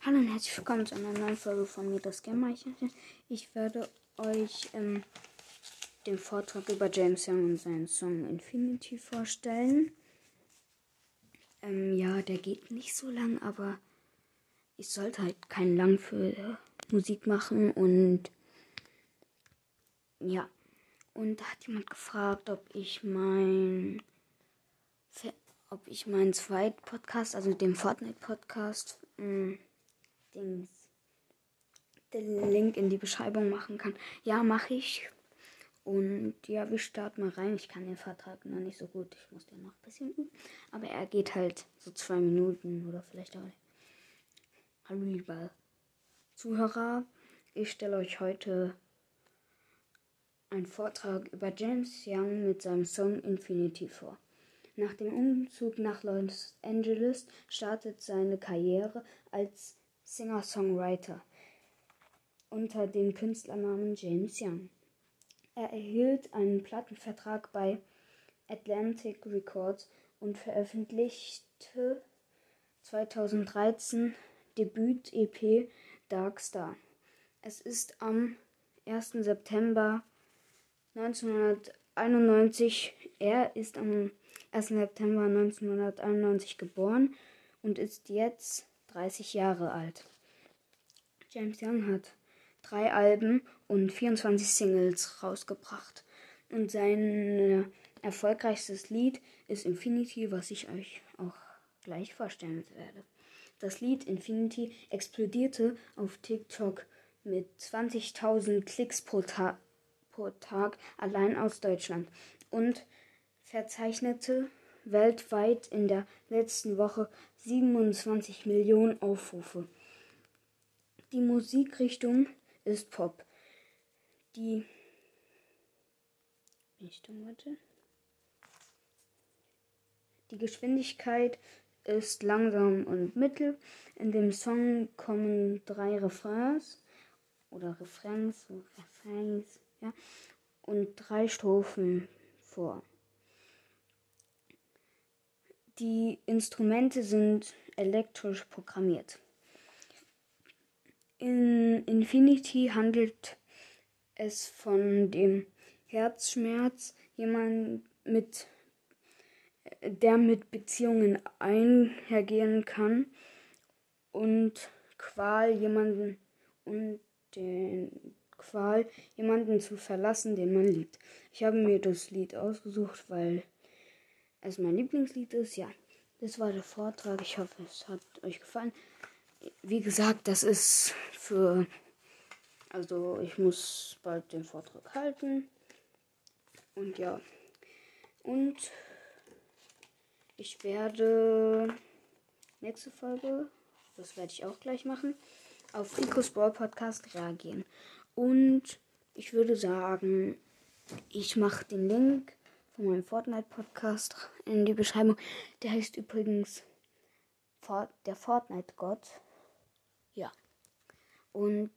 Hallo und herzlich willkommen zu einer neuen Folge von mir, das Gameicherchen. Ich werde euch ähm, den Vortrag über James Young und seinen Song Infinity vorstellen. Ähm, ja, der geht nicht so lang, aber ich sollte halt keinen lang für äh, Musik machen und ja. Und da hat jemand gefragt, ob ich mein ob ich meinen zweiten Podcast, also den Fortnite Podcast, hm, Dings, den Link in die Beschreibung machen kann. Ja, mache ich. Und ja, wir starten mal rein. Ich kann den Vertrag noch nicht so gut. Ich muss den noch ein bisschen üben. Aber er geht halt so zwei Minuten oder vielleicht auch. Hallo, lieber Zuhörer. Ich stelle euch heute einen Vortrag über James Young mit seinem Song Infinity vor. Nach dem Umzug nach Los Angeles startet seine Karriere als Singer-Songwriter unter dem Künstlernamen James Young. Er erhielt einen Plattenvertrag bei Atlantic Records und veröffentlichte 2013 Debüt-EP Dark Star. Es ist am 1. September 1991, er ist am 1. September 1991 geboren und ist jetzt 30 Jahre alt. James Young hat drei Alben und 24 Singles rausgebracht. Und sein erfolgreichstes Lied ist Infinity, was ich euch auch gleich vorstellen werde. Das Lied Infinity explodierte auf TikTok mit 20.000 Klicks pro, Ta pro Tag allein aus Deutschland und verzeichnete weltweit in der letzten Woche 27 Millionen Aufrufe. Die Musikrichtung ist Pop. Die Richtung, warte. Die Geschwindigkeit ist langsam und mittel. In dem Song kommen drei Refrains oder Refrains, Refrains, ja, und drei Strophen vor. Die Instrumente sind elektrisch programmiert. In Infinity handelt es von dem Herzschmerz, jemand mit der mit Beziehungen einhergehen kann und Qual jemanden und den Qual jemanden zu verlassen, den man liebt. Ich habe mir das Lied ausgesucht, weil es mein Lieblingslied ist. Ja, das war der Vortrag. Ich hoffe, es hat euch gefallen wie gesagt, das ist für. Also, ich muss bald den Vortrag halten. Und ja. Und ich werde nächste Folge, das werde ich auch gleich machen, auf Ricos Brawl Podcast reagieren. Und ich würde sagen, ich mache den Link von meinem Fortnite Podcast in die Beschreibung. Der heißt übrigens der Fortnite-Gott. Ja. Und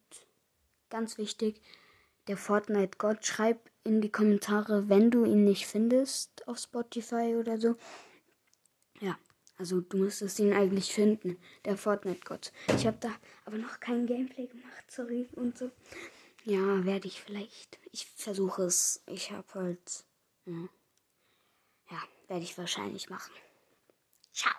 ganz wichtig, der Fortnite-Gott, schreib in die Kommentare, wenn du ihn nicht findest auf Spotify oder so. Ja, also du müsstest ihn eigentlich finden, der Fortnite-Gott. Ich habe da aber noch kein Gameplay gemacht, sorry und so. Ja, werde ich vielleicht. Ich versuche es. Ich habe halt. Ja werde ich wahrscheinlich machen. Ciao.